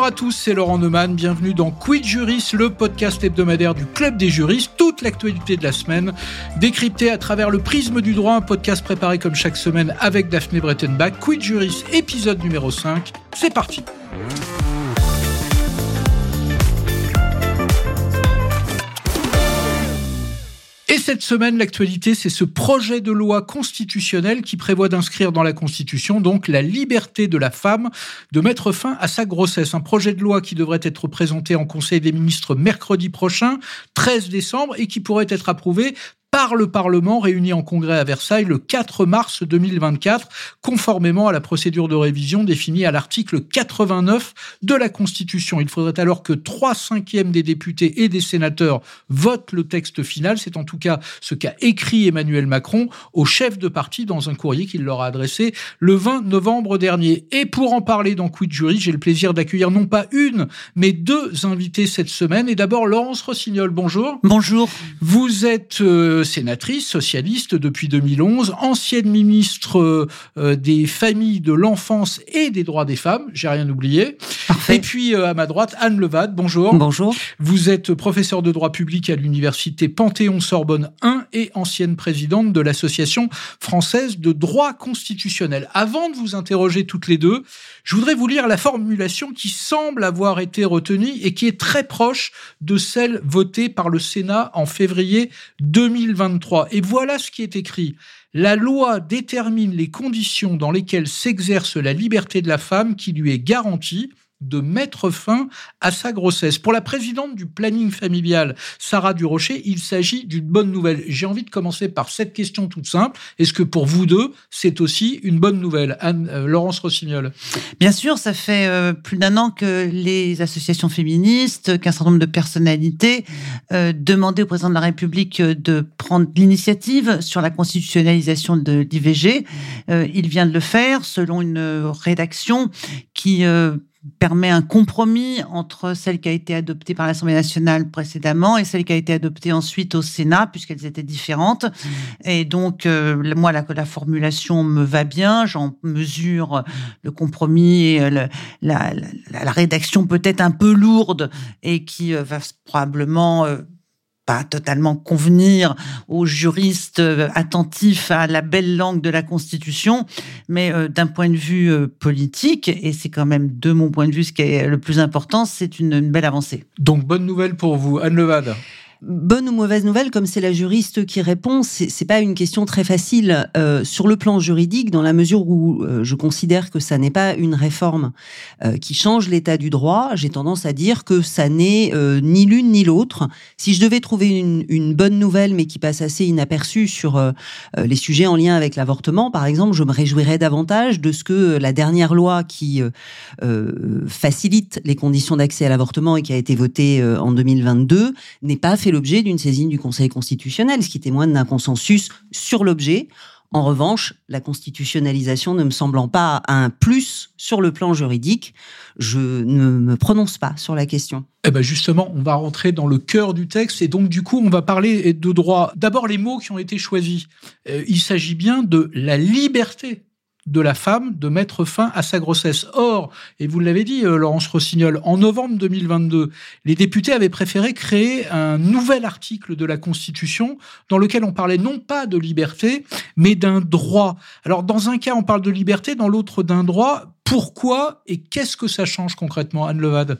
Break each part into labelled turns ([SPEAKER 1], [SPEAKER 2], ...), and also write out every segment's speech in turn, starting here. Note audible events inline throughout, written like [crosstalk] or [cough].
[SPEAKER 1] Bonjour à tous, c'est Laurent Neumann. Bienvenue dans Quid Juris, le podcast hebdomadaire du Club des juristes. Toute l'actualité de la semaine, décryptée à travers le prisme du droit. Un podcast préparé comme chaque semaine avec Daphné Brettenbach. Quid Juris, épisode numéro 5. C'est parti. Et cette semaine, l'actualité, c'est ce projet de loi constitutionnel qui prévoit d'inscrire dans la Constitution donc la liberté de la femme de mettre fin à sa grossesse. Un projet de loi qui devrait être présenté en Conseil des ministres mercredi prochain, 13 décembre, et qui pourrait être approuvé par le Parlement réuni en congrès à Versailles le 4 mars 2024, conformément à la procédure de révision définie à l'article 89 de la Constitution. Il faudrait alors que trois cinquièmes des députés et des sénateurs votent le texte final. C'est en tout cas ce qu'a écrit Emmanuel Macron au chef de parti dans un courrier qu'il leur a adressé le 20 novembre dernier. Et pour en parler dans Quid Jury, j'ai le plaisir d'accueillir non pas une, mais deux invités cette semaine. Et d'abord, Laurence Rossignol, bonjour.
[SPEAKER 2] Bonjour.
[SPEAKER 1] Vous êtes euh, sénatrice socialiste depuis 2011, ancienne ministre euh, des familles, de l'enfance et des droits des femmes. J'ai rien oublié.
[SPEAKER 2] Parfait.
[SPEAKER 1] Et puis euh, à ma droite, Anne Levade. Bonjour.
[SPEAKER 2] Bonjour.
[SPEAKER 1] Vous êtes professeur de droit public à l'université Panthéon-Sorbonne 1 et ancienne présidente de l'association française de droit constitutionnel. Avant de vous interroger toutes les deux, je voudrais vous lire la formulation qui semble avoir été retenue et qui est très proche de celle votée par le Sénat en février 2023. Et voilà ce qui est écrit. La loi détermine les conditions dans lesquelles s'exerce la liberté de la femme qui lui est garantie de mettre fin à sa grossesse. Pour la présidente du planning familial, Sarah Durocher, il s'agit d'une bonne nouvelle. J'ai envie de commencer par cette question toute simple. Est-ce que pour vous deux, c'est aussi une bonne nouvelle? Euh, Laurence Rossignol
[SPEAKER 2] Bien sûr, ça fait euh, plus d'un an que les associations féministes, qu'un certain nombre de personnalités euh, demandaient au président de la République de prendre l'initiative sur la constitutionnalisation de l'IVG. Il vient de le faire selon une rédaction qui permet un compromis entre celle qui a été adoptée par l'Assemblée nationale précédemment et celle qui a été adoptée ensuite au Sénat, puisqu'elles étaient différentes. Et donc, euh, moi, la, la formulation me va bien, j'en mesure le compromis et euh, le- la, la- la rédaction peut-être un peu lourde et qui euh, va probablement... euh, totalement convenir aux juristes euh, attentifs à la belle langue de la Constitution, mais euh, d'un point de vue euh, politique, et c'est quand même de mon point de vue ce qui est le plus important, c'est une, une belle avancée.
[SPEAKER 1] Donc bonne nouvelle pour vous, Anne Levade.
[SPEAKER 3] Bonne ou mauvaise nouvelle, comme c'est la juriste qui répond, c'est pas une question très facile euh, sur le plan juridique, dans la mesure où euh, je considère que ça n'est pas une réforme euh, qui change l'état du droit. J'ai tendance à dire que ça n'est euh, ni l'une ni l'autre. Si je devais trouver une, une bonne nouvelle, mais qui passe assez inaperçue sur euh, les sujets en lien avec l'avortement, par exemple, je me réjouirais davantage de ce que la dernière loi qui facilite les conditions d'accès à l'avortement et qui a été votée en 2022 n'est pas fait l'objet d'une saisine du Conseil constitutionnel, ce qui témoigne d'un consensus sur l'objet. En revanche, la constitutionnalisation ne me semblant pas un plus sur le plan juridique, je ne me prononce pas sur la question.
[SPEAKER 1] Eh ben justement, on va rentrer dans le cœur du texte et donc du coup, on va parler de droit. D'abord, les mots qui ont été choisis. Euh, il s'agit bien de la liberté de la femme de mettre fin à sa grossesse. Or, et vous l'avez dit, euh, Laurence Rossignol, en novembre 2022, les députés avaient préféré créer un nouvel article de la Constitution dans lequel on parlait non pas de liberté, mais d'un droit. Alors, dans un cas, on parle de liberté, dans l'autre d'un droit. Pourquoi et qu'est-ce que ça change concrètement, Anne Levade?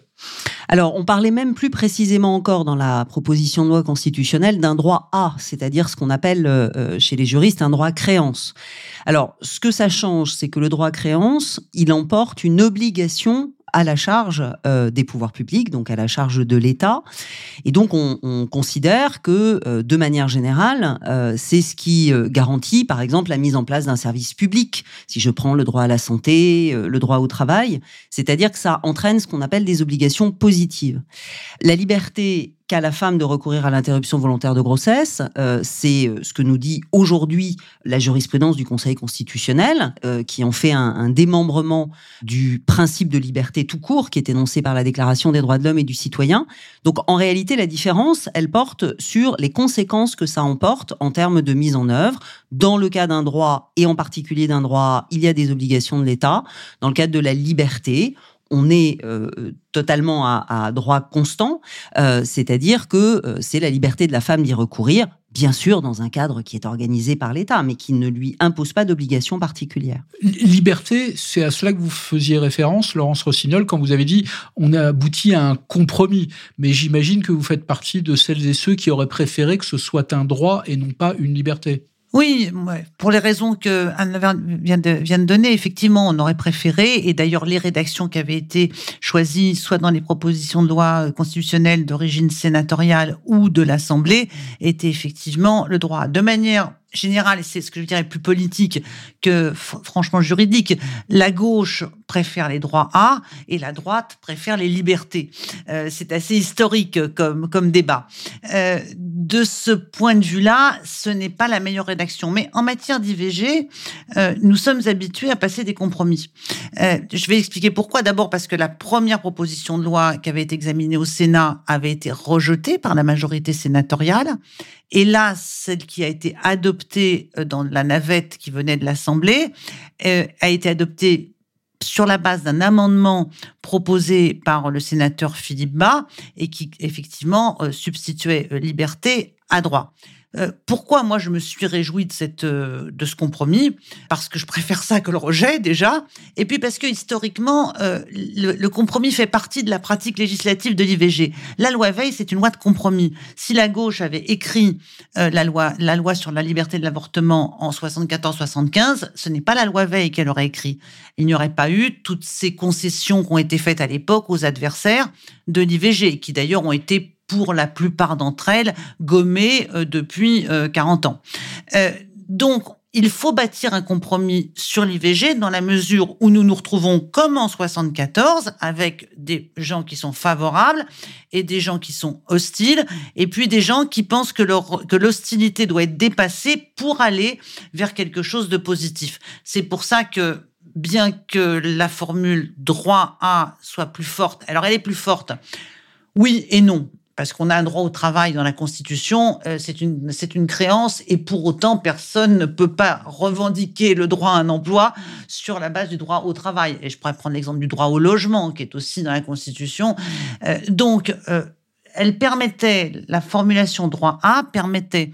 [SPEAKER 3] Alors, on parlait même plus précisément encore dans la proposition de loi constitutionnelle d'un droit A, c'est-à-dire ce qu'on appelle euh, chez les juristes un droit créance. Alors, ce que ça change, c'est que le droit créance, il emporte une obligation à la charge euh, des pouvoirs publics, donc à la charge de l'État. Et donc, on, on considère que, euh, de manière générale, euh, c'est ce qui euh, garantit, par exemple, la mise en place d'un service public. Si je prends le droit à la santé, euh, le droit au travail, c'est-à-dire que ça entraîne ce qu'on appelle des obligations positives. La liberté qu'a la femme de recourir à l'interruption volontaire de grossesse, euh, c'est ce que nous dit aujourd'hui la jurisprudence du Conseil constitutionnel, euh, qui en fait un, un, démembrement du principe de liberté tout court, qui est énoncé par la Déclaration des droits de l'homme et du citoyen. Donc en réalité, la différence, elle porte sur les conséquences que ça emporte en termes de mise en œuvre. Dans le cas d'un droit, et en particulier d'un droit, il y a des obligations de l'État. Dans le cadre de la liberté, on est totalement à, droit constant, c'est-à-dire que c'est la liberté de la femme d'y recourir, bien sûr dans un cadre qui est organisé par l'État, mais qui ne lui impose pas d'obligation particulière.
[SPEAKER 1] Liberté, c'est à cela que vous faisiez référence, Laurence Rossignol, quand vous avez dit on a abouti à un compromis. Mais j'imagine que vous faites partie de celles et ceux qui auraient préféré que ce soit un droit et non pas une liberté.
[SPEAKER 2] Oui, pour les raisons que Anne vient de, vient de donner, effectivement, on aurait préféré, et d'ailleurs les rédactions qui avaient été choisies, soit dans les propositions de loi constitutionnelles d'origine sénatoriale ou de l'Assemblée, étaient effectivement le droit. De manière général, et c'est ce que je dirais plus politique que franchement juridique, la gauche préfère les droits A et la droite préfère les libertés. Euh, c'est assez historique comme, comme débat. Euh, de ce point de vue-là, ce n'est pas la meilleure rédaction. Mais en matière d'IVG, euh, nous sommes habitués à passer des compromis. Je vais expliquer pourquoi. D'abord parce que la première proposition de loi qui avait été examinée au Sénat avait été rejetée par la majorité sénatoriale. Et là, celle qui a été adoptée dans la navette qui venait de l'Assemblée a été adoptée sur la base d'un amendement proposé par le sénateur Philippe Bas et qui effectivement euh, substituait liberté à droit. Euh, pourquoi moi je me suis réjoui de cette euh, de ce compromis? Parce que je préfère ça que le rejet déjà, et puis parce que historiquement euh, le, compromis fait partie de la pratique législative de l'IVG. La loi Veil c'est une loi de compromis. Si la gauche avait écrit la loi la loi sur la liberté de l'avortement en 74-75, ce n'est pas la loi Veil qu'elle aurait écrit. Il n'y aurait pas eu toutes ces concessions qui ont été faites à l'époque aux adversaires de l'IVG, qui d'ailleurs ont été pour la plupart d'entre elles, gommées euh, depuis 40 euh, ans. Euh, donc, il faut bâtir un compromis sur l'IVG dans la mesure où nous nous retrouvons comme en 74 avec des gens qui sont favorables et des gens qui sont hostiles et puis des gens qui pensent que l'hostilité doit être dépassée pour aller vers quelque chose de positif. C'est pour ça que bien que la formule droit à soit plus forte, alors elle est plus forte. Oui et non parce qu'on a un droit au travail dans la Constitution, euh, c'est une, une créance et pour autant, personne ne peut pas revendiquer le droit à un emploi sur la base du droit au travail. Et je pourrais prendre l'exemple du droit au logement, qui est aussi dans la Constitution. Euh, donc, euh, elle permettait, la formulation droit A permettait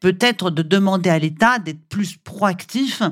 [SPEAKER 2] peut-être de demander à l'État d'être plus proactif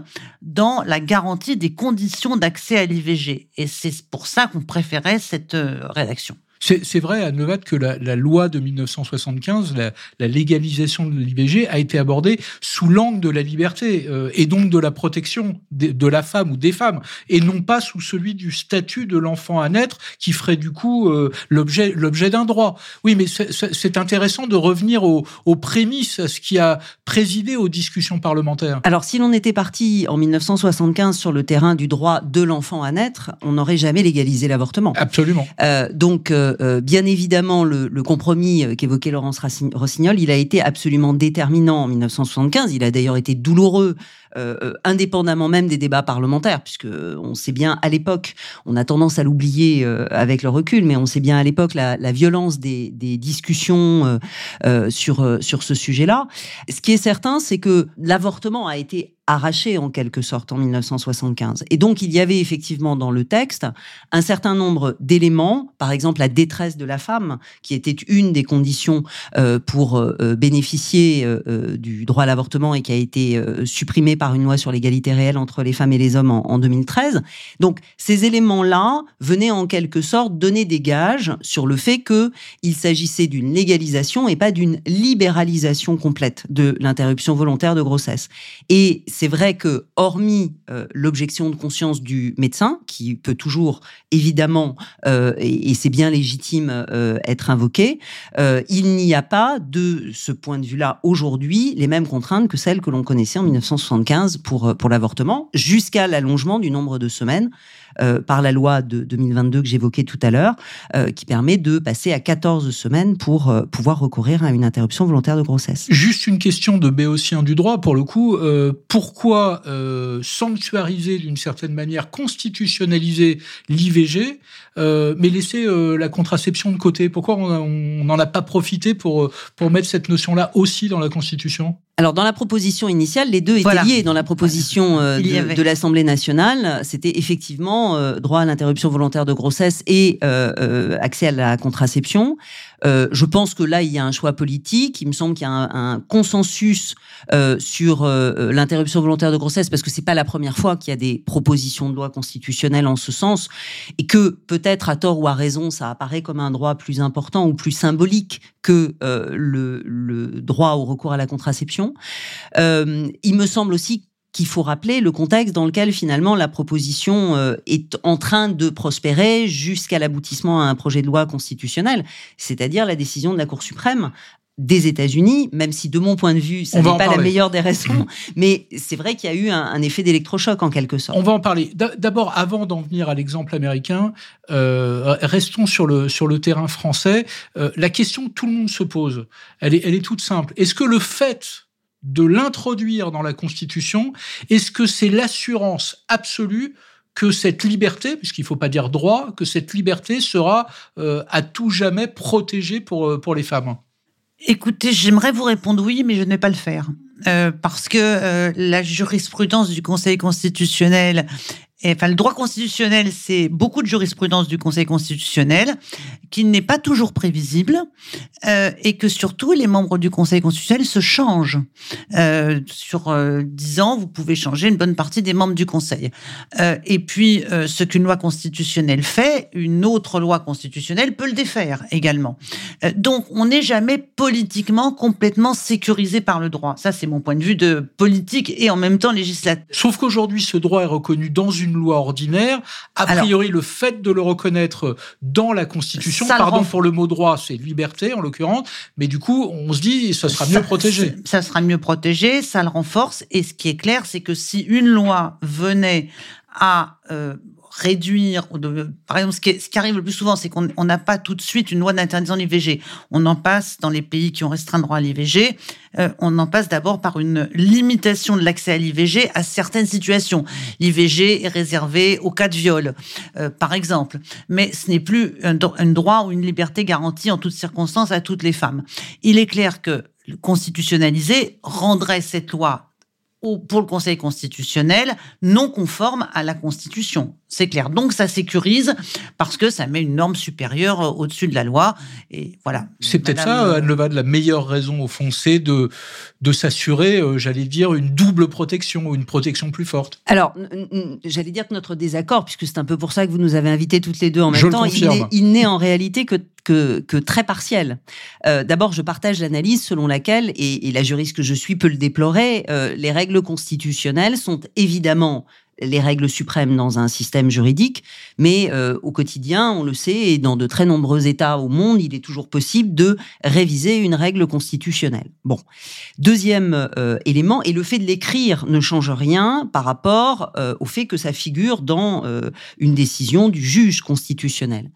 [SPEAKER 2] dans la garantie des conditions d'accès à l'IVG. Et c'est pour ça qu'on préférait cette rédaction.
[SPEAKER 1] C'est vrai à Nevat que la, la, loi de 1975, la, la légalisation de l'IVG, a été abordée sous l'angle de la liberté euh, et donc de la protection de, de, la femme ou des femmes, et non pas sous celui du statut de l'enfant à naître qui ferait du coup euh, l'objet l'objet d'un droit. Oui, mais c'est intéressant de revenir aux, aux, prémices, à ce qui a présidé aux discussions parlementaires.
[SPEAKER 3] Alors, si l'on était parti en 1975 sur le terrain du droit de l'enfant à naître, on n'aurait jamais légalisé l'avortement.
[SPEAKER 1] Absolument.
[SPEAKER 3] Euh, donc euh, bien évidemment, le, compromis euh, qu'évoquait Laurence Rossignol, il a été absolument déterminant en 1975. Il a d'ailleurs été douloureux euh, indépendamment même des débats parlementaires, puisque on sait bien à l'époque, on a tendance à l'oublier avec le recul, mais on sait bien à l'époque la, violence des, discussions sur sur ce sujet-là. Ce qui est certain, c'est que l'avortement a été arraché en quelque sorte en 1975. Et donc il y avait effectivement dans le texte un certain nombre d'éléments, par exemple la détresse de la femme, qui était une des conditions euh, pour euh, bénéficier euh, du droit à l'avortement et qui a été supprimée par une loi sur l'égalité réelle entre les femmes et les hommes en, en 2013. Donc ces éléments-là venaient en quelque sorte donner des gages sur le fait que il s'agissait d'une légalisation et pas d'une libéralisation complète de l'interruption volontaire de grossesse. Et c'est vrai que, hormis euh, l'objection de conscience du médecin, qui peut toujours, évidemment, euh, et, c'est bien légitime, euh, être invoqué, il n'y a pas, de ce point de vue-là, aujourd'hui, les mêmes contraintes que celles que l'on connaissait en 1975 pour, l'avortement, jusqu'à l'allongement du nombre de semaines euh, par la loi de 2022 que j'évoquais tout à l'heure, euh, qui permet de passer à 14 semaines pour euh, pouvoir recourir à une interruption volontaire de grossesse.
[SPEAKER 1] Juste une question de béotien du droit, pour le coup. pourquoi sanctuariser d'une certaine manière, constitutionnaliser l'IVG, mais laisser la contraception de côté? Pourquoi on n'en a pas profité pour mettre cette notion-là aussi dans la Constitution?
[SPEAKER 3] Alors dans la proposition initiale, les deux étaient liés. Dans la proposition euh, de, l'Assemblée nationale, c'était effectivement euh, droit à l'interruption volontaire de grossesse et euh, accès à la contraception. Je pense que là, il y a un choix politique. Il me semble qu'il y a un, consensus sur l'interruption volontaire de grossesse parce que c'est pas la première fois qu'il y a des propositions de loi constitutionnelle en ce sens et que peut-être à tort ou à raison, ça apparaît comme un droit plus important ou plus symbolique que le, le droit au recours à la contraception. Euh, il me semble aussi qu'il faut rappeler le contexte dans lequel finalement la proposition euh, est en train de prospérer jusqu'à l'aboutissement à un projet de loi constitutionnel, c'est-à-dire la décision de la Cour suprême des États-Unis, même si de mon point de vue, ça n'est pas la meilleure des raisons, mais c'est vrai qu'il y a eu un, effet d'électrochoc en quelque sorte.
[SPEAKER 1] On va en parler. D'abord, avant d'en venir à l'exemple américain, euh, restons sur le, sur le terrain français. la question que tout le monde se pose, elle est, elle est toute simple. Est-ce que le fait de l'introduire dans la Constitution Est-ce que c'est l'assurance absolue que cette liberté, puisqu'il ne faut pas dire droit, que cette liberté sera euh, à tout jamais protégée pour, euh, pour les femmes?
[SPEAKER 2] Écoutez, j'aimerais vous répondre oui, mais je ne vais pas le faire. Euh, parce que la jurisprudence du Conseil constitutionnel enfin, le droit constitutionnel, c'est beaucoup de jurisprudence du Conseil constitutionnel qui n'est pas toujours prévisible euh, et que surtout les membres du Conseil constitutionnel se changent. Euh, sur euh, dix ans, vous pouvez changer une bonne partie des membres du Conseil. Euh, et puis, euh, ce qu'une loi constitutionnelle fait, une autre loi constitutionnelle peut le défaire également. Euh, donc, on n'est jamais politiquement complètement sécurisé par le droit. Ça, c'est mon point de vue de politique et en même temps législateur.
[SPEAKER 1] Sauf qu'aujourd'hui, ce droit est reconnu dans une loi ordinaire. A priori, le fait de le reconnaître dans la Constitution, pardon pour le mot droit, c'est liberté en l'occurrence, mais du coup, on se dit, ça sera mieux protégé.
[SPEAKER 2] Ça sera mieux protégé, ça le renforce. Et ce qui est clair, c'est que si une loi venait à euh, réduire, par exemple, ce qui, arrive le plus souvent, c'est qu'on n'a pas tout de suite une loi d'interdiction de l'IVG. On en passe dans les pays qui ont restreint le droit à l'IVG, euh, on en passe d'abord par une limitation de l'accès à l'IVG à certaines situations. L'IVG est réservé au cas de viol, euh, par exemple, mais ce n'est plus un, un droit ou une liberté garantie en toutes circonstances à toutes les femmes. Il est clair que constitutionnaliser rendrait cette loi pour le Conseil constitutionnel non conforme à la Constitution. C'est clair. Donc ça sécurise parce que ça met une norme supérieure euh, au-dessus de la loi. Et voilà.
[SPEAKER 1] C'est peut-être ça, euh, Anne Levade, la meilleure raison au fond, c'est de, de s'assurer, euh, j'allais dire, une double protection ou une protection plus forte.
[SPEAKER 3] Alors, j'allais dire que notre désaccord, puisque c'est un peu pour ça que vous nous avez invités toutes les deux en même temps, il n'est en réalité que que, que, très partiel. D'abord, je partage l'analyse selon laquelle, et, la juriste que je suis peut le déplorer, les règles constitutionnelles sont évidemment les règles suprêmes dans un système juridique, mais euh, au quotidien, on le sait, et dans de très nombreux États au monde, il est toujours possible de réviser une règle constitutionnelle. Bon, deuxième euh, élément, et le fait de l'écrire ne change rien par rapport euh, au fait que ça figure dans une décision du juge constitutionnel.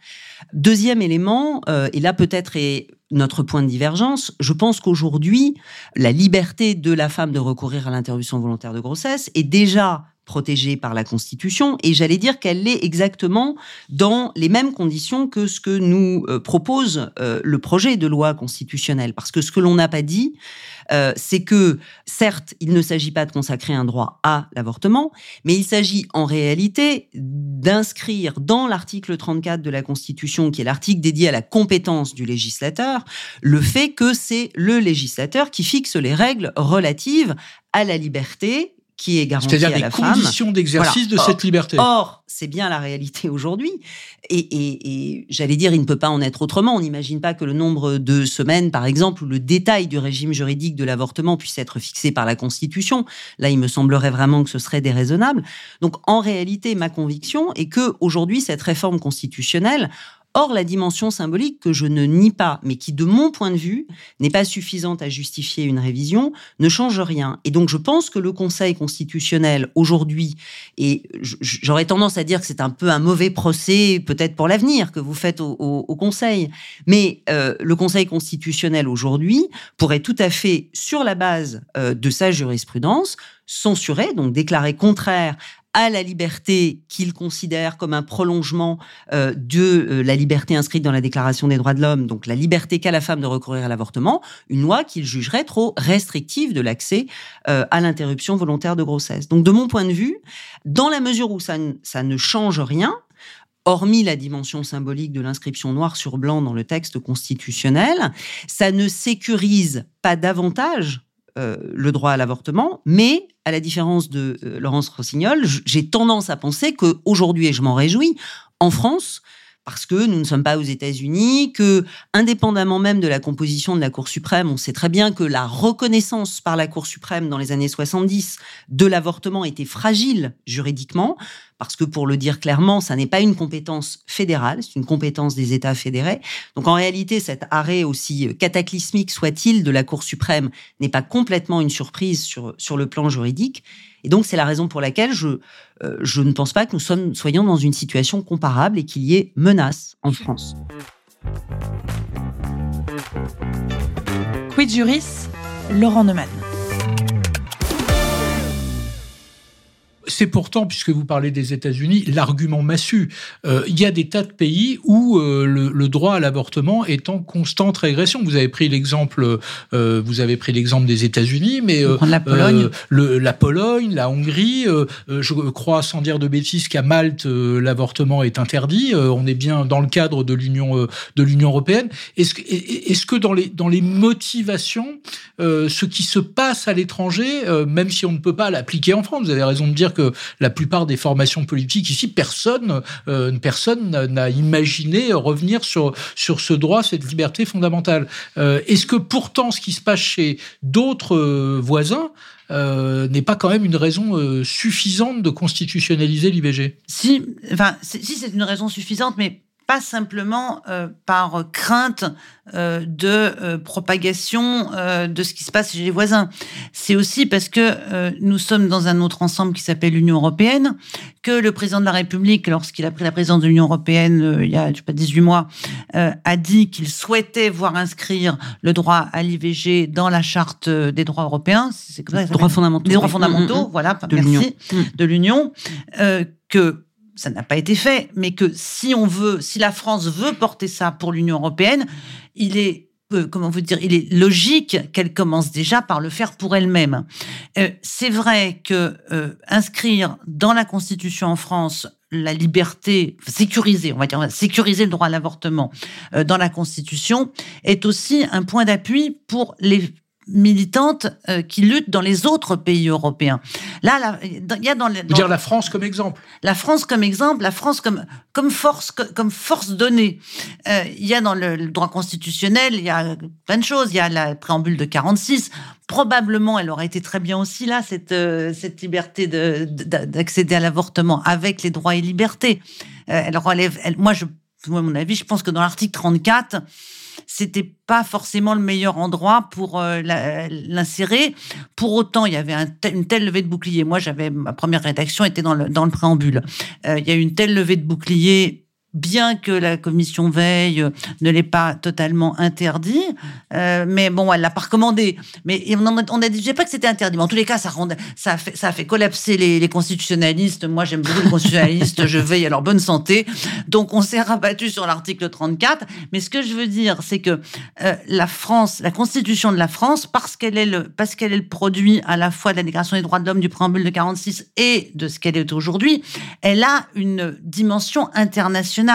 [SPEAKER 3] Deuxième élément, et là peut-être est notre point de divergence, je pense qu'aujourd'hui, la liberté de la femme de recourir à l'interruption volontaire de grossesse est déjà protégée par la Constitution, et j'allais dire qu'elle l'est exactement dans les mêmes conditions que ce que nous euh, propose euh, le projet de loi constitutionnelle. Parce que ce que l'on n'a pas dit, euh, c'est que, certes, il ne s'agit pas de consacrer un droit à l'avortement, mais il s'agit en réalité d'inscrire dans l'article 34 de la Constitution, qui est l'article dédié à la compétence du législateur, le fait que c'est le législateur qui fixe les règles relatives à la liberté qui est garantie
[SPEAKER 1] à
[SPEAKER 3] la
[SPEAKER 1] femme. C'est-à-dire les conditions d'exercice de cette liberté.
[SPEAKER 3] Or, c'est bien la réalité aujourd'hui. Et, j'allais dire, il ne peut pas en être autrement. On n'imagine pas que le nombre de semaines, par exemple, ou le détail du régime juridique de l'avortement puisse être fixé par la Constitution. Là, il me semblerait vraiment que ce serait déraisonnable. Donc, en réalité, ma conviction est que aujourd'hui, cette réforme constitutionnelle Or, la dimension symbolique que je ne nie pas, mais qui, de mon point de vue, n'est pas suffisante à justifier une révision, ne change rien. Et donc, je pense que le Conseil constitutionnel, aujourd'hui, et j'aurais tendance à dire que c'est un peu un mauvais procès, peut-être pour l'avenir, que vous faites au, Conseil, mais euh, le Conseil constitutionnel, aujourd'hui, pourrait tout à fait, sur la base euh, de sa jurisprudence, censurer, donc déclarer contraire à la liberté qu'il considère comme un prolongement euh, de la liberté inscrite dans la Déclaration des droits de l'homme, donc la liberté qu'a la femme de recourir à l'avortement, une loi qu'il jugerait trop restrictive de l'accès à l'interruption volontaire de grossesse. Donc de mon point de vue, dans la mesure où ça, ne change rien, hormis la dimension symbolique de l'inscription noir sur blanc dans le texte constitutionnel, ça ne sécurise pas davantage euh, le droit à l'avortement, mais à la différence de euh, Laurence Rossignol, j'ai tendance à penser qu'aujourd'hui, et je m'en réjouis, en France, parce que nous ne sommes pas aux États-Unis, que, indépendamment même de la composition de la Cour suprême, on sait très bien que la reconnaissance par la Cour suprême dans les années 70 de l'avortement était fragile juridiquement, parce que pour le dire clairement, ça n'est pas une compétence fédérale, c'est une compétence des États fédérés. Donc en réalité, cet arrêt, aussi cataclysmique soit-il, de la Cour suprême n'est pas complètement une surprise sur, sur le plan juridique. Et donc, c'est la raison pour laquelle je, euh, je ne pense pas que nous soyons dans une situation comparable et qu'il y ait menace en France.
[SPEAKER 4] Quid Juris, Laurent Neumann.
[SPEAKER 1] C'est pourtant, puisque vous parlez des États-Unis, l'argument massu. Euh, il y a des tas de pays où euh, le, droit à l'avortement est en constante régression. Vous avez pris l'exemple, euh, vous avez pris l'exemple des États-Unis, mais
[SPEAKER 2] la Pologne,
[SPEAKER 1] la Pologne, la Hongrie. je crois, sans dire de bêtises, qu'à Malte l'avortement est interdit. on est bien dans le cadre de l'Union de l'Union européenne. Est-ce que, est-ce que dans les dans les motivations, ce qui se passe à l'étranger, même si on ne peut pas l'appliquer en France, vous avez raison de dire que la plupart des formations politiques ici, personne, euh, personne n'a imaginé revenir sur, sur ce droit, cette liberté fondamentale. Euh, est-ce que pourtant ce qui se passe chez d'autres euh, voisins n'est pas quand même une raison suffisante de constitutionnaliser l'IVG
[SPEAKER 2] Si, enfin, si c'est une raison suffisante, mais pas simplement euh, par crainte euh, de euh, propagation de ce qui se passe chez les voisins. C'est aussi parce que nous sommes dans un autre ensemble qui s'appelle l'Union européenne, que le président de la République, lorsqu'il a pris la présidence de l'Union européenne il y a je sais pas 18 mois, a dit qu'il souhaitait voir inscrire le droit à l'IVG dans la charte des droits européens.
[SPEAKER 3] C'est comme ça. Droits fondamentaux.
[SPEAKER 2] Les droits fondamentaux, mm, mm, mm. voilà. De merci. De l'Union. que ça n'a pas été fait, mais que si on veut, si la France veut porter ça pour l'Union européenne, il est euh, comment vous dire, il est logique qu'elle commence déjà par le faire pour elle-même. Euh, c'est vrai que euh, inscrire dans la Constitution en France la liberté, sécuriser, on va dire, sécuriser le droit à l'avortement dans la Constitution est aussi un point d'appui pour les militantes euh, qui luttent dans les autres pays européens. Là, il y a dans,
[SPEAKER 1] dans dire la France comme exemple.
[SPEAKER 2] La France comme exemple, la France comme comme force comme force donnée. Euh, il y a dans le, droit constitutionnel, il y a plein de choses. Il y a la préambule de 46. Probablement, elle aurait été très bien aussi là cette euh, cette liberté de d'accéder à l'avortement avec les droits et libertés. elle relève. Elle, moi, je, moi, à mon avis, je pense que dans l'article 34 c'était pas forcément le meilleur endroit pour euh, l'insérer. Pour autant, il y avait une telle levée de bouclier. Moi, j'avais ma première rédaction était dans le, dans le préambule. Euh, il y a eu une telle levée de bouclier bien que la commission veille ne l'ait pas totalement interdit, euh, mais bon, elle l'a pas recommandé. Mais on a, on a dit, pas que c'était interdit, mais en tous les cas, ça, ça, a, fait, ça a fait collapser les, constitutionnalistes. Moi, j'aime beaucoup les constitutionnalistes, [laughs] je veille à leur bonne santé. Donc, on s'est rabattu sur l'article 34. Mais ce que je veux dire, c'est que euh, la France, la constitution de la France, parce qu'elle est le, parce qu'elle est le produit à la fois de la Déclaration des droits de l'homme du préambule de 46 et de ce qu'elle est aujourd'hui, elle a une dimension internationale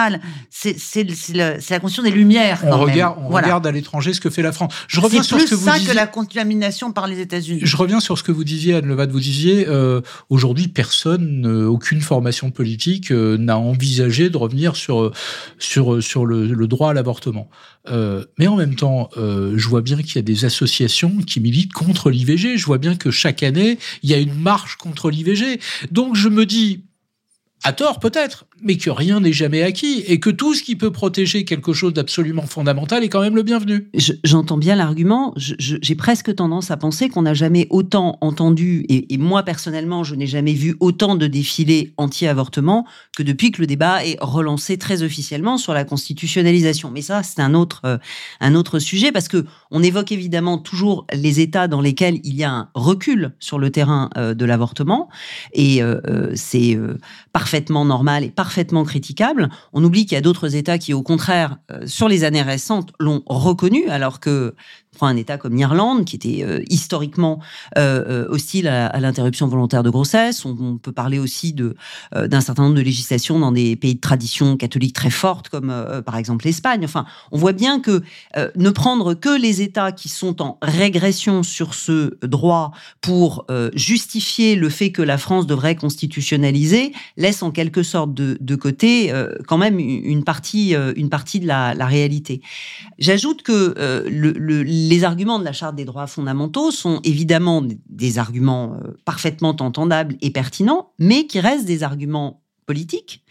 [SPEAKER 2] c'est la question des Lumières.
[SPEAKER 1] on, regarde, on regarde à l'étranger ce que fait la France.
[SPEAKER 2] Je reviens sur ce que vous ça que la contamination par les États-Unis.
[SPEAKER 1] Je reviens sur ce que vous disiez, Anne Levat. Vous disiez euh, aujourd'hui, personne, aucune formation politique euh, n'a envisagé de revenir sur sur sur le, droit à l'avortement. Euh, mais en même temps, je vois bien qu'il y a des associations qui militent contre l'IVG. Je vois bien que chaque année, il y a une marche contre l'IVG. Donc je me dis, à tort peut-être, mais que rien n'est jamais acquis et que tout ce qui peut protéger quelque chose d'absolument fondamental est quand même le bienvenu.
[SPEAKER 3] J'entends bien l'argument. J'ai presque tendance à penser qu'on n'a jamais autant entendu, et, moi personnellement, je n'ai jamais vu autant de défilés anti-avortement que depuis que le débat est relancé très officiellement sur la constitutionnalisation. Mais ça, c'est un autre, euh, un autre sujet parce que on évoque évidemment toujours les États dans lesquels il y a un recul sur le terrain euh, de l'avortement et euh, c'est parfaitement normal et parfaitement critiquable. On oublie qu'il y a d'autres États qui, au contraire, euh, sur les années récentes, l'ont reconnu, alors que prend un État comme l'Irlande, qui était euh, historiquement euh, hostile à, l'interruption volontaire de grossesse. On, peut parler aussi de d'un certain nombre de législations dans des pays de tradition catholique très forte, comme par exemple l'Espagne. Enfin, on voit bien que ne prendre que les États qui sont en régression sur ce droit pour justifier le fait que la France devrait constitutionnaliser laisse en quelque sorte de, de côté quand même une partie une partie de la, réalité. J'ajoute que le les arguments de la Charte des droits fondamentaux sont évidemment des arguments euh, parfaitement entendables et pertinents, mais qui restent des arguments politiques,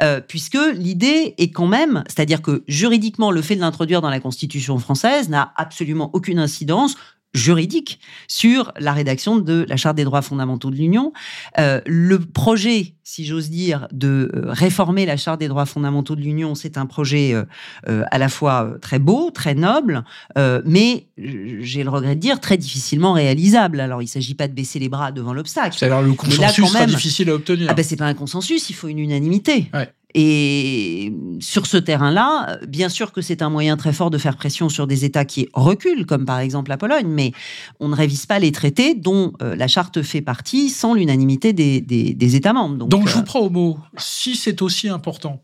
[SPEAKER 3] euh, puisque l'idée est quand même, c'est-à-dire que juridiquement, le fait de l'introduire dans la Constitution française n'a absolument aucune incidence juridique sur la rédaction de la Charte des droits fondamentaux de l'Union. Euh, le projet, si j'ose dire, de euh, réformer la Charte des droits fondamentaux de l'Union, c'est un projet euh, à la fois très beau, très noble, mais j'ai le regret de dire très difficilement réalisable. Alors, il ne s'agit pas de baisser les bras devant l'obstacle.
[SPEAKER 1] C'est-à-dire le consensus sera difficile à obtenir.
[SPEAKER 3] Ah ben, c'est pas un consensus, il faut une unanimité. Et sur ce terrain-là, bien sûr que c'est un moyen très fort de faire pression sur des États qui reculent, comme par exemple la Pologne, mais on ne révise pas les traités dont euh, la charte fait partie sans l'unanimité des, États membres.
[SPEAKER 1] Donc, je vous euh, prends au mot. Si c'est aussi important,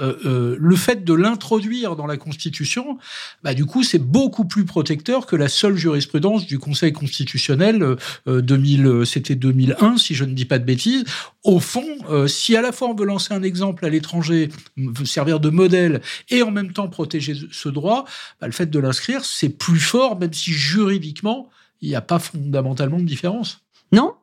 [SPEAKER 1] euh, euh, le fait de l'introduire dans la Constitution, bah, du coup, c'est beaucoup plus protecteur que la seule jurisprudence du Conseil constitutionnel 2000, euh, c'était 2001, si je ne dis pas de bêtises. Au fond, si à la fois on veut lancer un exemple à l'étranger, servir de modèle et en même temps protéger ce droit, bah, le fait de l'inscrire, c'est plus fort, même si juridiquement, il n'y a pas fondamentalement de différence.
[SPEAKER 3] Non,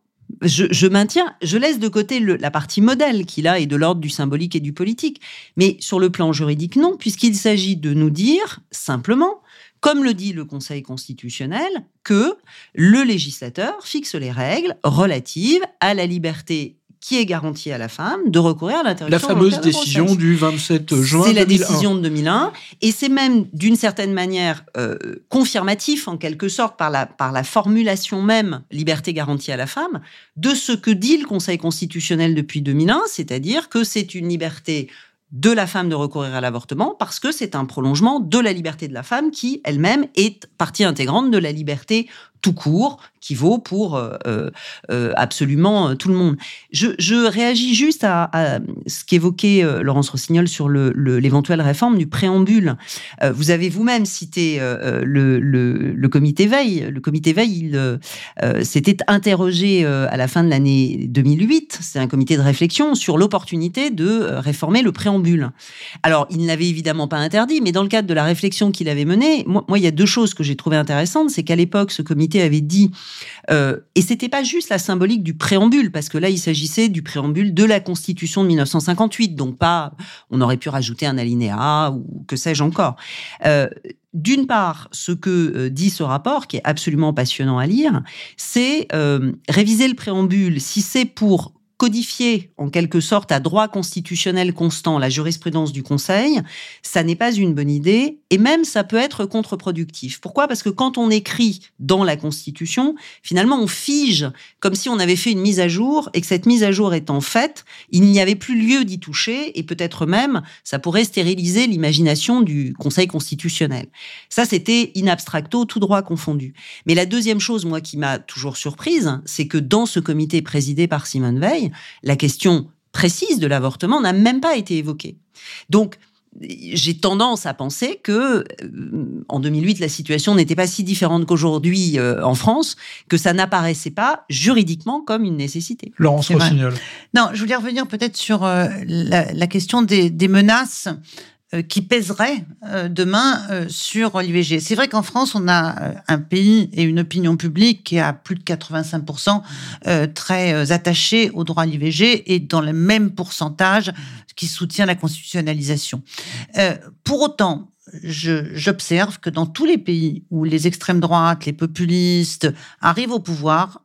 [SPEAKER 3] je, maintiens, je laisse de côté la partie modèle qui là est de l'ordre du symbolique et du politique. Mais sur le plan juridique, non, puisqu'il s'agit de nous dire simplement, comme le dit le Conseil constitutionnel, que le législateur fixe les règles relatives à la liberté qui est garantie à la femme de recourir à l'interruption
[SPEAKER 1] La fameuse décision du 27 juin
[SPEAKER 3] C'est la décision de 2001. Et c'est même, d'une certaine manière, euh, confirmatif, en quelque sorte, par la, par la formulation même, liberté garantie à la femme, de ce que dit le Conseil constitutionnel depuis 2001, c'est-à-dire que c'est une liberté de la femme de recourir à l'avortement parce que c'est un prolongement de la liberté de la femme qui elle-même est partie intégrante de la liberté tout court qui vaut pour euh, euh, euh, absolument tout le monde. Je, réagis juste à, ce qu'évoquait Laurence Rossignol sur l'éventuelle réforme du préambule. vous avez vous-même cité le, comité veille. Le comité veille, il s'était interrogé à la fin de l'année 2008. C'est un comité de réflexion sur l'opportunité de réformer le préambule. Alors, il ne l'avait évidemment pas interdit, mais dans le cadre de la réflexion qu'il avait menée, moi, moi il y a deux choses que j'ai trouvées intéressantes. C'est qu'à l'époque, ce comité avait dit, euh, et c'était pas juste la symbolique du préambule, parce que là, il s'agissait du préambule de la Constitution de 1958, donc pas, on aurait pu rajouter un alinéa ou que sais-je encore. Euh, d'une part, ce que euh, dit ce rapport, qui est absolument passionnant à lire, c'est réviser le préambule si c'est pour codifier en quelque sorte à droit constitutionnel constant la jurisprudence du Conseil, ça n'est pas une bonne idée et même ça peut être contre-productif. Pourquoi? Parce que quand on écrit dans la Constitution, finalement on fige comme si on avait fait une mise à jour et que cette mise à jour étant faite, il n'y avait plus lieu d'y toucher et peut-être même ça pourrait stériliser l'imagination du Conseil constitutionnel. Ça c'était in abstracto, tout droit confondu. Mais la deuxième chose, moi, qui m'a toujours surprise, c'est que dans ce comité présidé par Simone Veil, la question précise de l'avortement n'a même pas été évoquée. Donc, j'ai tendance à penser que euh, en 2008 la situation n'était pas si différente qu'aujourd'hui euh, en France que ça n'apparaissait pas juridiquement comme une nécessité.
[SPEAKER 1] Laurence Rossignol.
[SPEAKER 2] Non, je voulais revenir peut-être sur euh, la, question des, menaces qui pèserait euh, demain euh, sur l'IVG. C'est vrai qu'en France, on a un pays et une opinion publique qui est à plus de 85% très attaché au droit à l'IVG et dans le même pourcentage qui soutient la constitutionnalisation. Pour autant, j'observe que dans tous les pays où les extrêmes droites, les populistes arrivent au pouvoir,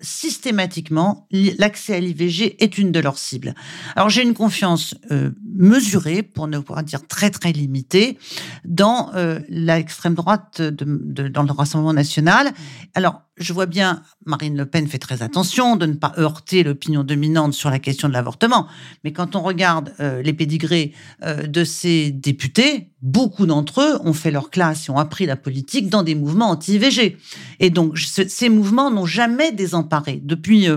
[SPEAKER 2] systématiquement, l'accès à l'IVG est une de leurs cibles. Alors j'ai une confiance euh, mesurée, pour ne pas dire très très limitée, dans euh, l'extrême droite de, dans le Rassemblement national. Alors je vois bien, Marine Le Pen fait très attention de ne pas heurter l'opinion dominante sur la question de l'avortement. Mais quand on regarde euh, les pédigrés euh, de ces députés, beaucoup d'entre eux ont fait leur classe et ont appris la politique dans des mouvements anti-IVG. Et donc, ces mouvements n'ont jamais désemparé. Depuis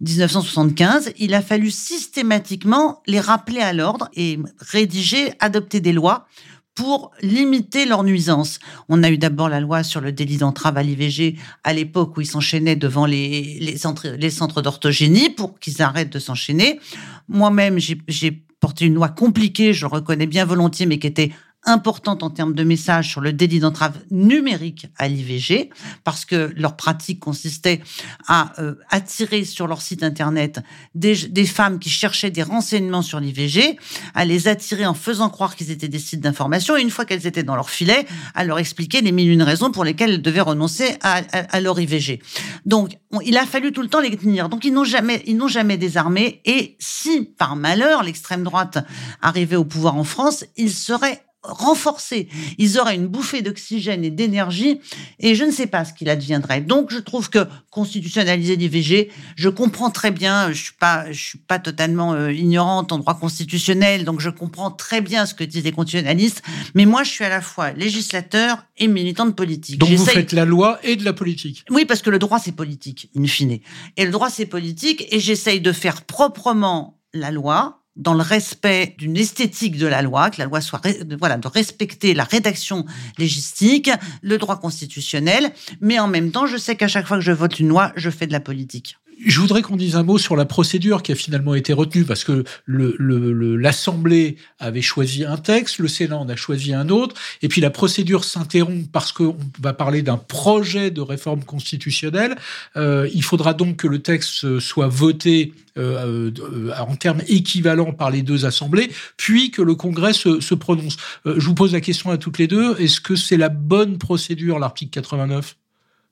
[SPEAKER 2] 1975, euh, il a fallu systématiquement les rappeler à l'ordre et rédiger, adopter des lois pour limiter leur nuisance. On a eu d'abord la loi sur le délit d'entrave à l'IVG à l'époque où ils s'enchaînaient devant les, centres, les centres d'orthogénie pour qu'ils arrêtent de s'enchaîner. Moi-même, j'ai porté une loi compliquée, je reconnais bien volontiers, mais qui était importante en termes de message sur le délit d'entrave numérique à l'IVG, parce que leur pratique consistait à euh, attirer sur leur site internet des, femmes qui cherchaient des renseignements sur l'IVG, à les attirer en faisant croire qu'ils étaient des sites d'information, et une fois qu'elles étaient dans leur filet, à leur expliquer les mille une raisons pour lesquelles elles devaient renoncer à, leur IVG. Donc, il a fallu tout le temps les tenir. Donc, ils n'ont jamais, ils n'ont jamais désarmé. Et si, par malheur, l'extrême droite arrivait au pouvoir en France, ils seraient renforcés. Ils auraient une bouffée d'oxygène et d'énergie et je ne sais pas ce qu'il adviendrait. Donc je trouve que constitutionnaliser l'IVG, je comprends très bien, je suis pas je suis pas totalement euh, ignorante en droit constitutionnel, donc je comprends très bien ce que disent les constitutionnalistes, mais moi je suis à la fois législateur et militante politique.
[SPEAKER 1] Donc vous faites la loi et de la politique.
[SPEAKER 2] Oui, parce que le droit c'est politique in fine. Et le droit c'est politique et j'essaye de faire proprement la loi dans le respect d'une esthétique de la loi, que la loi soit voilà de respecter la rédaction légistique, le droit constitutionnel, mais en même temps, je sais qu'à chaque fois que je vote une loi, je fais de la politique.
[SPEAKER 1] Je voudrais qu'on dise un mot sur la procédure qui a finalement été retenue, parce que l'Assemblée avait choisi un texte, le Sénat en a choisi un autre, et puis la procédure s'interrompt parce qu'on va parler d'un projet de réforme constitutionnelle. Euh, il faudra donc que le texte soit voté euh, euh, en termes équivalents par les deux assemblées, puis que le Congrès se, se prononce. je vous pose la question à toutes les deux, est-ce que c'est la bonne procédure, l'article 89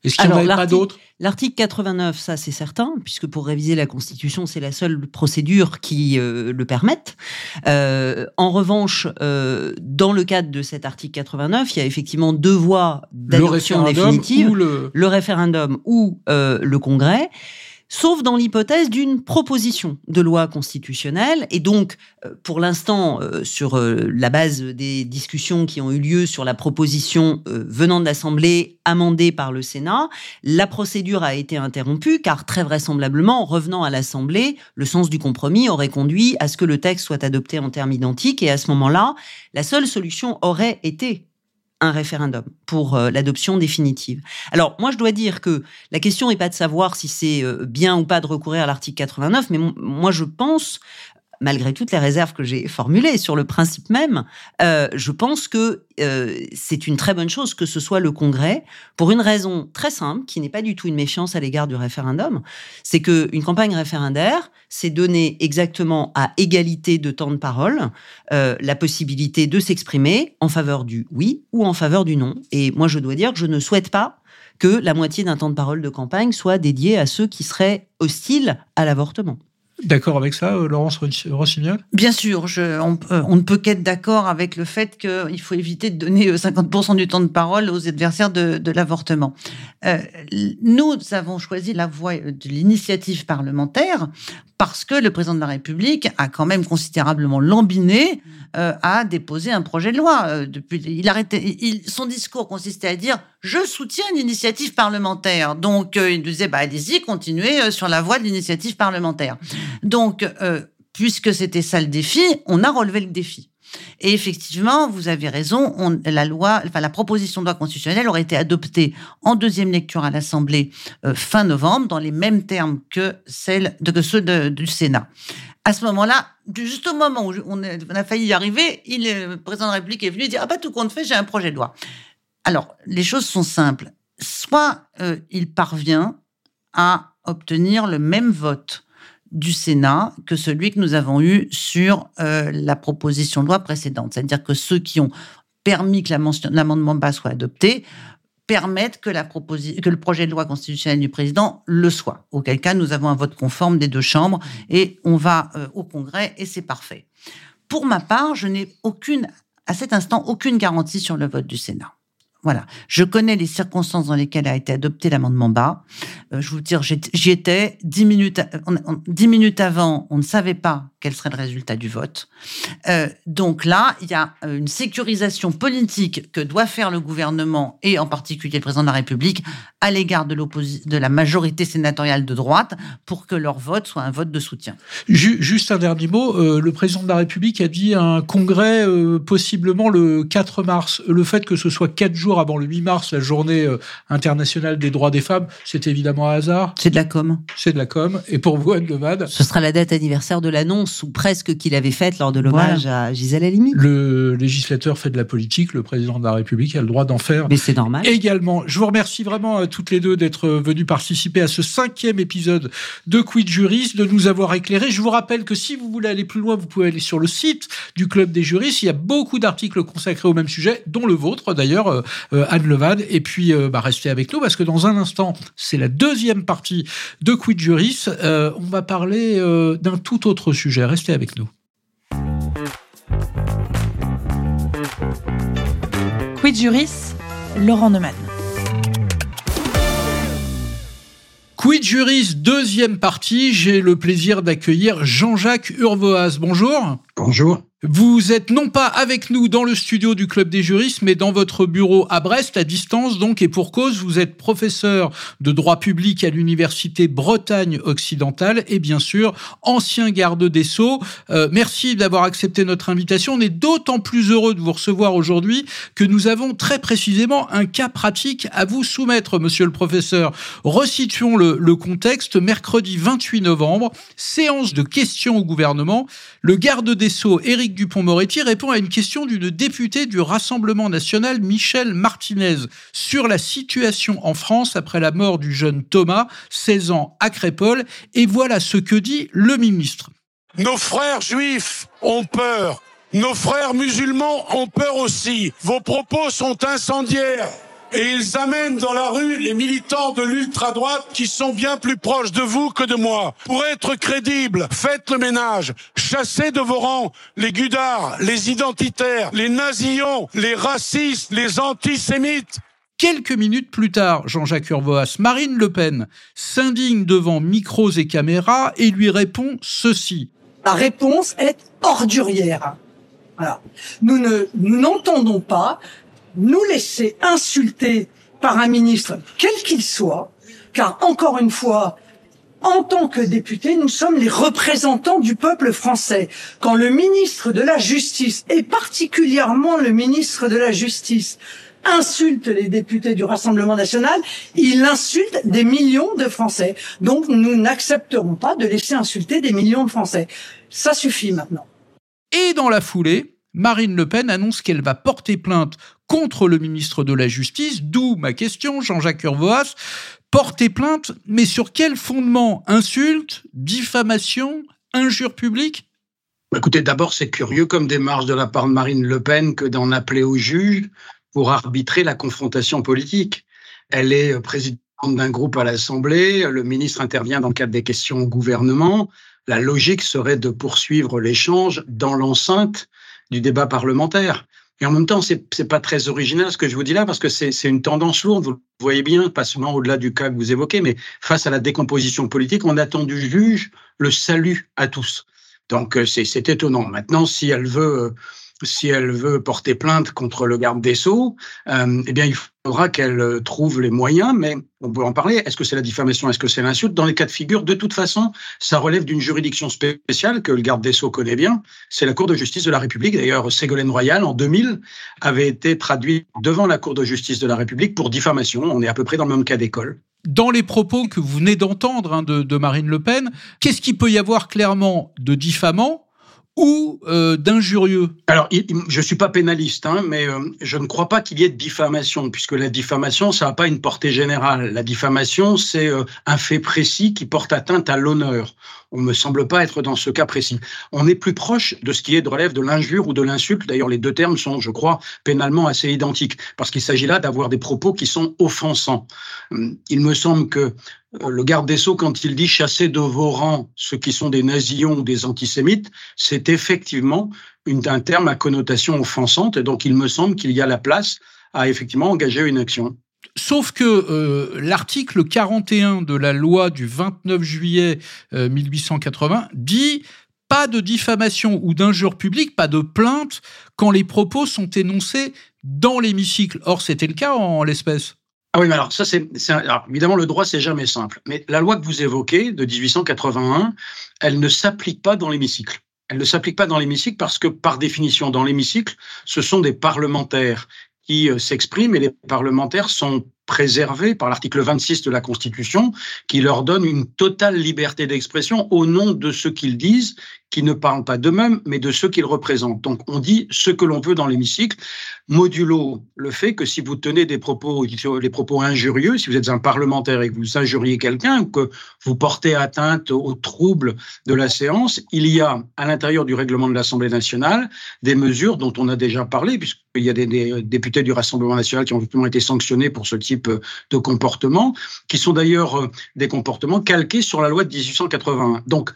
[SPEAKER 1] est-ce qu'il n'y en avait pas d'autres?
[SPEAKER 3] L'article 89, ça c'est certain, puisque pour réviser la Constitution, c'est la seule procédure qui euh, le permette. Euh, en revanche, euh, dans le cadre de cet article 89, il y a effectivement deux voies d'adoption définitive,
[SPEAKER 1] le...
[SPEAKER 3] le... référendum ou le Congrès sauf dans l'hypothèse d'une proposition de loi constitutionnelle. Et donc, euh, pour l'instant, euh, sur euh, la base des discussions qui ont eu lieu sur la proposition venant de l'Assemblée amendée par le Sénat, la procédure a été interrompue car très vraisemblablement, en revenant à l'Assemblée, le sens du compromis aurait conduit à ce que le texte soit adopté en termes identiques. Et à ce moment-là, la seule solution aurait été un référendum pour euh, l'adoption définitive. Alors moi je dois dire que la question n'est pas de savoir si c'est euh, bien ou pas de recourir à l'article 89, mais moi je pense malgré toutes les réserves que j'ai formulées sur le principe même, euh, je pense que euh, c'est une très bonne chose que ce soit le Congrès, pour une raison très simple, qui n'est pas du tout une méfiance à l'égard du référendum, c'est qu'une campagne référendaire, c'est donner exactement à égalité de temps de parole euh, la possibilité de s'exprimer en faveur du oui ou en faveur du non. Et moi, je dois dire que je ne souhaite pas que la moitié d'un temps de parole de campagne soit dédié à ceux qui seraient hostiles à l'avortement.
[SPEAKER 1] D'accord avec ça, euh, Laurence Rossignol?
[SPEAKER 2] Bien sûr, je, on, ne peut qu'être d'accord avec le fait qu'il faut éviter de donner 50% euh, du temps de parole aux adversaires de, l'avortement. Euh, nous avons choisi la voie de l'initiative parlementaire parce que le président de la République a quand même considérablement lambiné euh, à déposer un projet de loi. Euh, depuis, il arrêtait, il, son discours consistait à dire je soutiens l'initiative parlementaire. Donc euh, il disait bah allez-y, continuez euh, sur la voie de l'initiative parlementaire. Donc puisque c'était ça le défi, on a relevé le défi. Et effectivement, vous avez raison, on, la loi, enfin la proposition de loi constitutionnelle aurait été adoptée en deuxième lecture à l'Assemblée euh, fin novembre, dans les mêmes termes que ceux du Sénat. À ce moment-là, juste au moment où on a failli y arriver, il, le président de la République est venu dire Ah, bah, tout compte fait, j'ai un projet de loi. Alors, les choses sont simples. Soit euh, il parvient à obtenir le même vote du Sénat que celui que nous avons eu sur euh, la proposition de loi précédente. C'est-à-dire que ceux qui ont permis que l'amendement bas soit adopté permettent que, le projet de loi constitutionnelle du président le soit. Auquel cas, nous avons un vote conforme des deux chambres et on va euh, au Congrès et c'est parfait. Pour ma part, je n'ai aucune, à cet instant, aucune garantie sur le vote du Sénat. Voilà. Je connais les circonstances dans lesquelles a été adopté l'amendement bas. Euh, je vous dire, j'y étais dix minutes, dix minutes avant, on ne savait pas quel serait le résultat du vote. Euh, donc là, il y a euh, une sécurisation politique que doit faire le gouvernement et en particulier le président de la République à l'égard de, de la majorité sénatoriale de droite pour que leur vote soit un vote de soutien.
[SPEAKER 1] Juste un dernier mot. Euh, le président de la République a dit un congrès possiblement le 4 mars. Le fait que ce soit quatre jours avant le 8 mars, la journée internationale des droits des femmes, c'est évidemment un hasard?
[SPEAKER 2] C'est de la com.
[SPEAKER 1] C'est de la com. Et pour vous, Anne Levade?
[SPEAKER 3] Ce sera la date anniversaire de l'annonce ou presque qu'il avait faite lors de l'hommage à Gisèle Halimi.
[SPEAKER 1] Le législateur fait de la politique, le président de la République a le droit d'en faire.
[SPEAKER 3] Mais c'est normal.
[SPEAKER 1] Également, je vous remercie vraiment toutes les deux d'être venues participer à ce cinquième épisode de Quid Juris, de nous avoir éclairés. Je vous rappelle que si vous voulez aller plus loin, vous pouvez aller sur le site du Club des juristes. Il y a beaucoup d'articles consacrés au même sujet, dont le vôtre d'ailleurs, euh, euh, Anne Levade. Et puis, euh, bah, restez avec nous parce que dans un instant, c'est la deuxième partie de Quid Juris. on va parler d'un tout autre sujet. Restez avec nous.
[SPEAKER 4] Quid Juris, Laurent Neumann.
[SPEAKER 1] Quid Juris, deuxième partie. J'ai le plaisir d'accueillir Jean-Jacques Urvoas. Bonjour.
[SPEAKER 5] Bonjour.
[SPEAKER 1] Vous êtes non pas avec nous dans le studio du Club des juristes, mais dans votre bureau à Brest, à distance donc, et pour cause, vous êtes professeur de droit public à l'Université Bretagne occidentale et bien sûr ancien garde des Sceaux. Euh, merci d'avoir accepté notre invitation. On est d'autant plus heureux de vous recevoir aujourd'hui que nous avons très précisément un cas pratique à vous soumettre, monsieur le professeur. Resituons le, le contexte. Mercredi 28 novembre, séance de questions au gouvernement. Le garde des Sceaux, Éric Dupont-Moretti répond à une question d'une députée du Rassemblement national, Michel Martinez, sur la situation en France après la mort du jeune Thomas, 16 ans, à Crépole. Et voilà ce que dit le ministre.
[SPEAKER 6] Nos frères juifs ont peur. Nos frères musulmans ont peur aussi. Vos propos sont incendiaires et ils amènent dans la rue les militants de l'ultra-droite qui sont bien plus proches de vous que de moi. Pour être crédible, faites le ménage, chassez de vos rangs les gudards, les identitaires, les nazillons, les racistes, les antisémites.
[SPEAKER 1] Quelques minutes plus tard, Jean-Jacques Urvoas, Marine Le Pen s'indigne devant micros et caméras et lui répond ceci.
[SPEAKER 7] La réponse est ordurière. Voilà. Nous ne, nous n'entendons pas nous laisser insulter par un ministre, quel qu'il soit, car encore une fois, en tant que députés, nous sommes les représentants du peuple français. Quand le ministre de la Justice, et particulièrement le ministre de la Justice, insulte les députés du Rassemblement national, il insulte des millions de Français. Donc nous n'accepterons pas de laisser insulter des millions de Français. Ça suffit maintenant.
[SPEAKER 1] Et dans la foulée, Marine Le Pen annonce qu'elle va porter plainte contre le ministre de la Justice, d'où ma question, Jean-Jacques Urvoas. Porter plainte, mais sur quel fondement? Insulte, diffamation, injure publique?
[SPEAKER 5] Écoutez, d'abord, c'est curieux comme démarche de la part de Marine Le Pen que d'en appeler au juge pour arbitrer la confrontation politique. Elle est présidente d'un groupe à l'Assemblée, le ministre intervient dans le cadre des questions au gouvernement. La logique serait de poursuivre l'échange dans l'enceinte du débat parlementaire. Et en même temps, c'est n'est pas très original ce que je vous dis là, parce que c'est une tendance lourde, vous le voyez bien, pas seulement au-delà du cas que vous évoquez, mais face à la décomposition politique, on attend du juge le salut à tous. Donc euh, c'est étonnant. Maintenant, si elle veut euh, si elle veut porter plainte contre le garde des Sceaux, euh, eh bien, il faudra qu'elle euh, trouve les moyens, mais on peut en parler. Est-ce que c'est la diffamation? Est-ce que c'est l'insulte? Dans les cas de figure, de toute façon, ça relève d'une juridiction spéciale que le garde des Sceaux connaît bien. C'est la Cour de justice de la République. D'ailleurs, Ségolène Royal, en 2000, avait été traduite devant la Cour de justice de la République pour diffamation. On est à peu près dans le même cas d'école.
[SPEAKER 1] Dans les propos que vous venez d'entendre hein, de, de Marine Le Pen, qu'est-ce qu'il peut y avoir clairement de diffamant ou euh, d'injurieux
[SPEAKER 5] Alors, je ne suis pas pénaliste, hein, mais euh, je ne crois pas qu'il y ait de diffamation, puisque la diffamation, ça n'a pas une portée générale. La diffamation, c'est euh, un fait précis qui porte atteinte à l'honneur. On ne me semble pas être dans ce cas précis. On est plus proche de ce qui est de relève de l'injure ou de l'insulte. D'ailleurs, les deux termes sont, je crois, pénalement assez identiques, parce qu'il s'agit là d'avoir des propos qui sont offensants. Hum, il me semble que euh, le garde des Sceaux, quand il dit chasser de vos rangs ceux qui sont des nazillons ou des antisémites, c'est effectivement un terme à connotation offensante. Et donc, il me semble qu'il y a la place à effectivement engager une action.
[SPEAKER 1] Sauf que euh, l'article 41 de la loi du 29 juillet 1880 euh, dit pas de diffamation ou d'injure publique, pas de plainte quand les propos sont énoncés dans l'hémicycle. Or, c'était le cas en l'espèce.
[SPEAKER 5] Ah oui, mais alors ça c'est évidemment le droit c'est jamais simple, mais la loi que vous évoquez de 1881, elle ne s'applique pas dans l'hémicycle. Elle ne s'applique pas dans l'hémicycle parce que par définition dans l'hémicycle, ce sont des parlementaires qui euh, s'expriment et les parlementaires sont préservés par l'article 26 de la Constitution qui leur donne une totale liberté d'expression au nom de ce qu'ils disent, qui ne parlent pas d'eux-mêmes, mais de ceux qu'ils représentent. Donc on dit ce que l'on veut dans l'hémicycle, modulo le fait que si vous tenez des propos, les propos injurieux, si vous êtes un parlementaire et que vous injuriez quelqu'un, que vous portez atteinte aux troubles de la séance, il y a à l'intérieur du règlement de l'Assemblée nationale des mesures dont on a déjà parlé, puisqu'il y a des, des députés du Rassemblement national qui ont justement été sanctionnés pour ce type de comportements, qui sont d'ailleurs euh, des comportements calqués sur la loi de 1881. Donc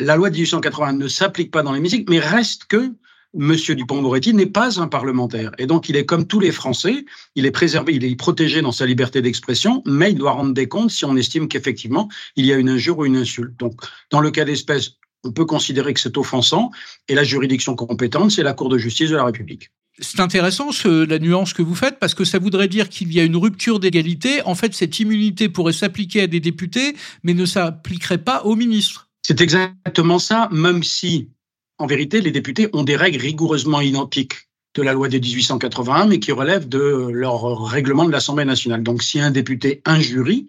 [SPEAKER 5] la loi de 1880 ne s'applique pas dans l'hémicycle, mais reste que Monsieur Dupont-Moretti n'est pas un parlementaire. Et donc, il est comme tous les Français, il est préservé, il est protégé dans sa liberté d'expression, mais il doit rendre des comptes si on estime qu'effectivement, il y a une injure ou une insulte. Donc, dans le cas d'espèce, on peut considérer que c'est offensant, et la juridiction compétente, c'est la Cour de justice de la République.
[SPEAKER 1] C'est intéressant la nuance que vous faites parce que ça voudrait dire qu'il y a une rupture d'égalité. En fait, cette immunité pourrait s'appliquer à des députés, mais ne s'appliquerait pas aux ministres.
[SPEAKER 5] C'est exactement ça, même si, en vérité, les députés ont des règles rigoureusement identiques de la loi de 1881, mais qui relèvent de leur règlement de l'Assemblée nationale. Donc, si un député injurie,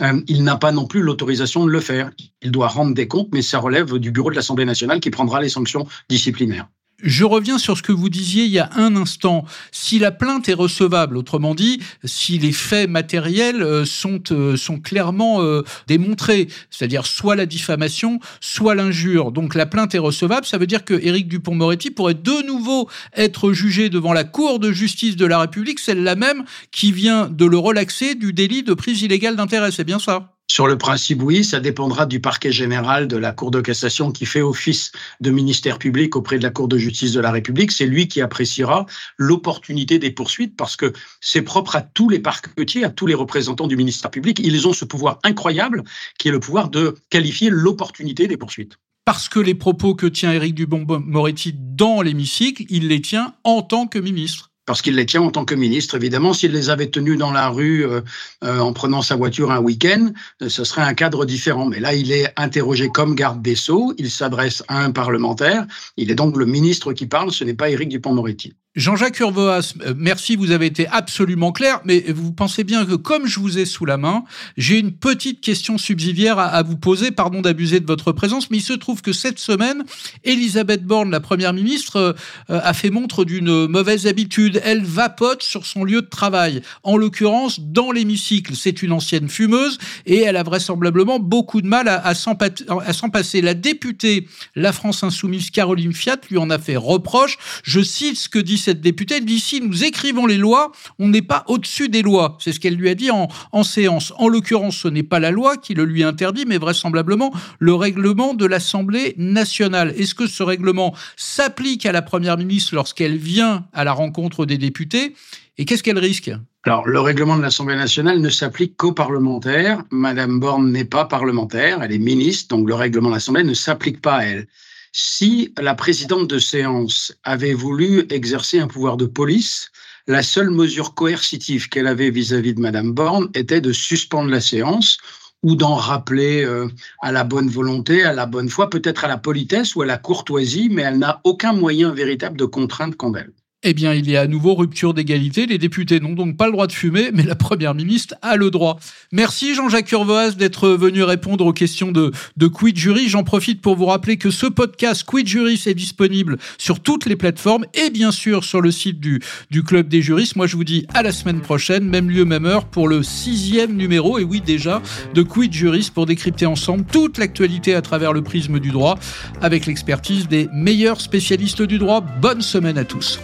[SPEAKER 5] euh, il n'a pas non plus l'autorisation de le faire. Il doit rendre des comptes, mais ça relève du bureau de l'Assemblée nationale qui prendra les sanctions disciplinaires.
[SPEAKER 1] Je reviens sur ce que vous disiez il y a un instant. Si la plainte est recevable, autrement dit, si les faits matériels euh, sont, euh, sont clairement euh, démontrés, c'est-à-dire soit la diffamation, soit l'injure, donc la plainte est recevable, ça veut dire que Éric Dupont-Moretti pourrait de nouveau être jugé devant la Cour de justice de la République, celle-là même qui vient de le relaxer du délit de prise illégale d'intérêt. C'est bien ça?
[SPEAKER 5] Sur le principe, oui, ça dépendra du parquet général de la Cour de cassation qui fait office de ministère public auprès de la Cour de justice de la République. C'est lui qui appréciera l'opportunité des poursuites parce que c'est propre à tous les parquetiers, à tous les représentants du ministère public. Ils ont ce pouvoir incroyable qui est le pouvoir de qualifier l'opportunité des poursuites
[SPEAKER 1] parce que les propos que tient Éric Dubon-Moretti dans l'hémicycle, il les tient en tant que ministre
[SPEAKER 5] parce qu'il les tient en tant que ministre. Évidemment, s'il les avait tenus dans la rue euh, euh, en prenant sa voiture un week-end, euh, ce serait un cadre différent. Mais là, il est interrogé comme garde des Sceaux, il s'adresse à un parlementaire, il est donc le ministre qui parle, ce n'est pas Éric Dupont-Moretti.
[SPEAKER 1] Jean-Jacques Urvoas, euh, merci, vous avez été absolument clair, mais vous pensez bien que comme je vous ai sous la main, j'ai une petite question subsidiaire à, vous poser, pardon d'abuser de votre présence, mais il se trouve que cette semaine, Elisabeth Borne, la Première ministre, euh, a fait montre d'une mauvaise habitude. Elle vapote sur son lieu de travail, en l'occurrence dans l'hémicycle. C'est une ancienne fumeuse et elle a vraisemblablement beaucoup de mal à, à s'en passer. La députée La France Insoumise, Caroline Fiat, lui en a fait reproche. Je cite ce que dit cette députée, d'ici nous écrivons les lois, on n'est pas au-dessus des lois. C'est ce qu'elle lui a dit en, en séance. En l'occurrence, ce n'est pas la loi qui le lui interdit, mais vraisemblablement le règlement de l'Assemblée nationale. Est-ce que ce règlement s'applique à la Première ministre lorsqu'elle vient à la rencontre des députés Et qu'est-ce qu'elle risque?
[SPEAKER 5] Alors, le règlement de l'Assemblée nationale ne s'applique qu'aux parlementaires. Madame Borne n'est pas parlementaire, elle est ministre, donc le règlement de l'Assemblée ne s'applique pas à elle. Si la présidente de séance avait voulu exercer un pouvoir de police, la seule mesure coercitive qu'elle avait vis-à-vis de Madame Borne était de suspendre la séance ou d'en rappeler euh, à la bonne volonté, à la bonne foi, peut-être à la politesse ou à la courtoisie, mais elle n'a aucun moyen véritable de contrainte contre elle.
[SPEAKER 1] Eh bien, il y a à nouveau rupture d'égalité. Les députés n'ont donc pas le droit de fumer, mais la première ministre a le droit. Merci Jean-Jacques Urvoas d'être venu répondre aux questions de, Quid Jury. J'en profite pour vous rappeler que ce podcast Quid Juris est disponible sur toutes les plateformes et bien sûr sur le site du, du Club des juristes. Moi, je vous dis à la semaine prochaine, même lieu, même heure, pour le sixième numéro, et oui déjà, de Quid Juris pour décrypter ensemble toute l'actualité à travers le prisme du droit avec l'expertise des meilleurs spécialistes du droit. Bonne semaine à tous.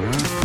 [SPEAKER 1] Mm-hmm.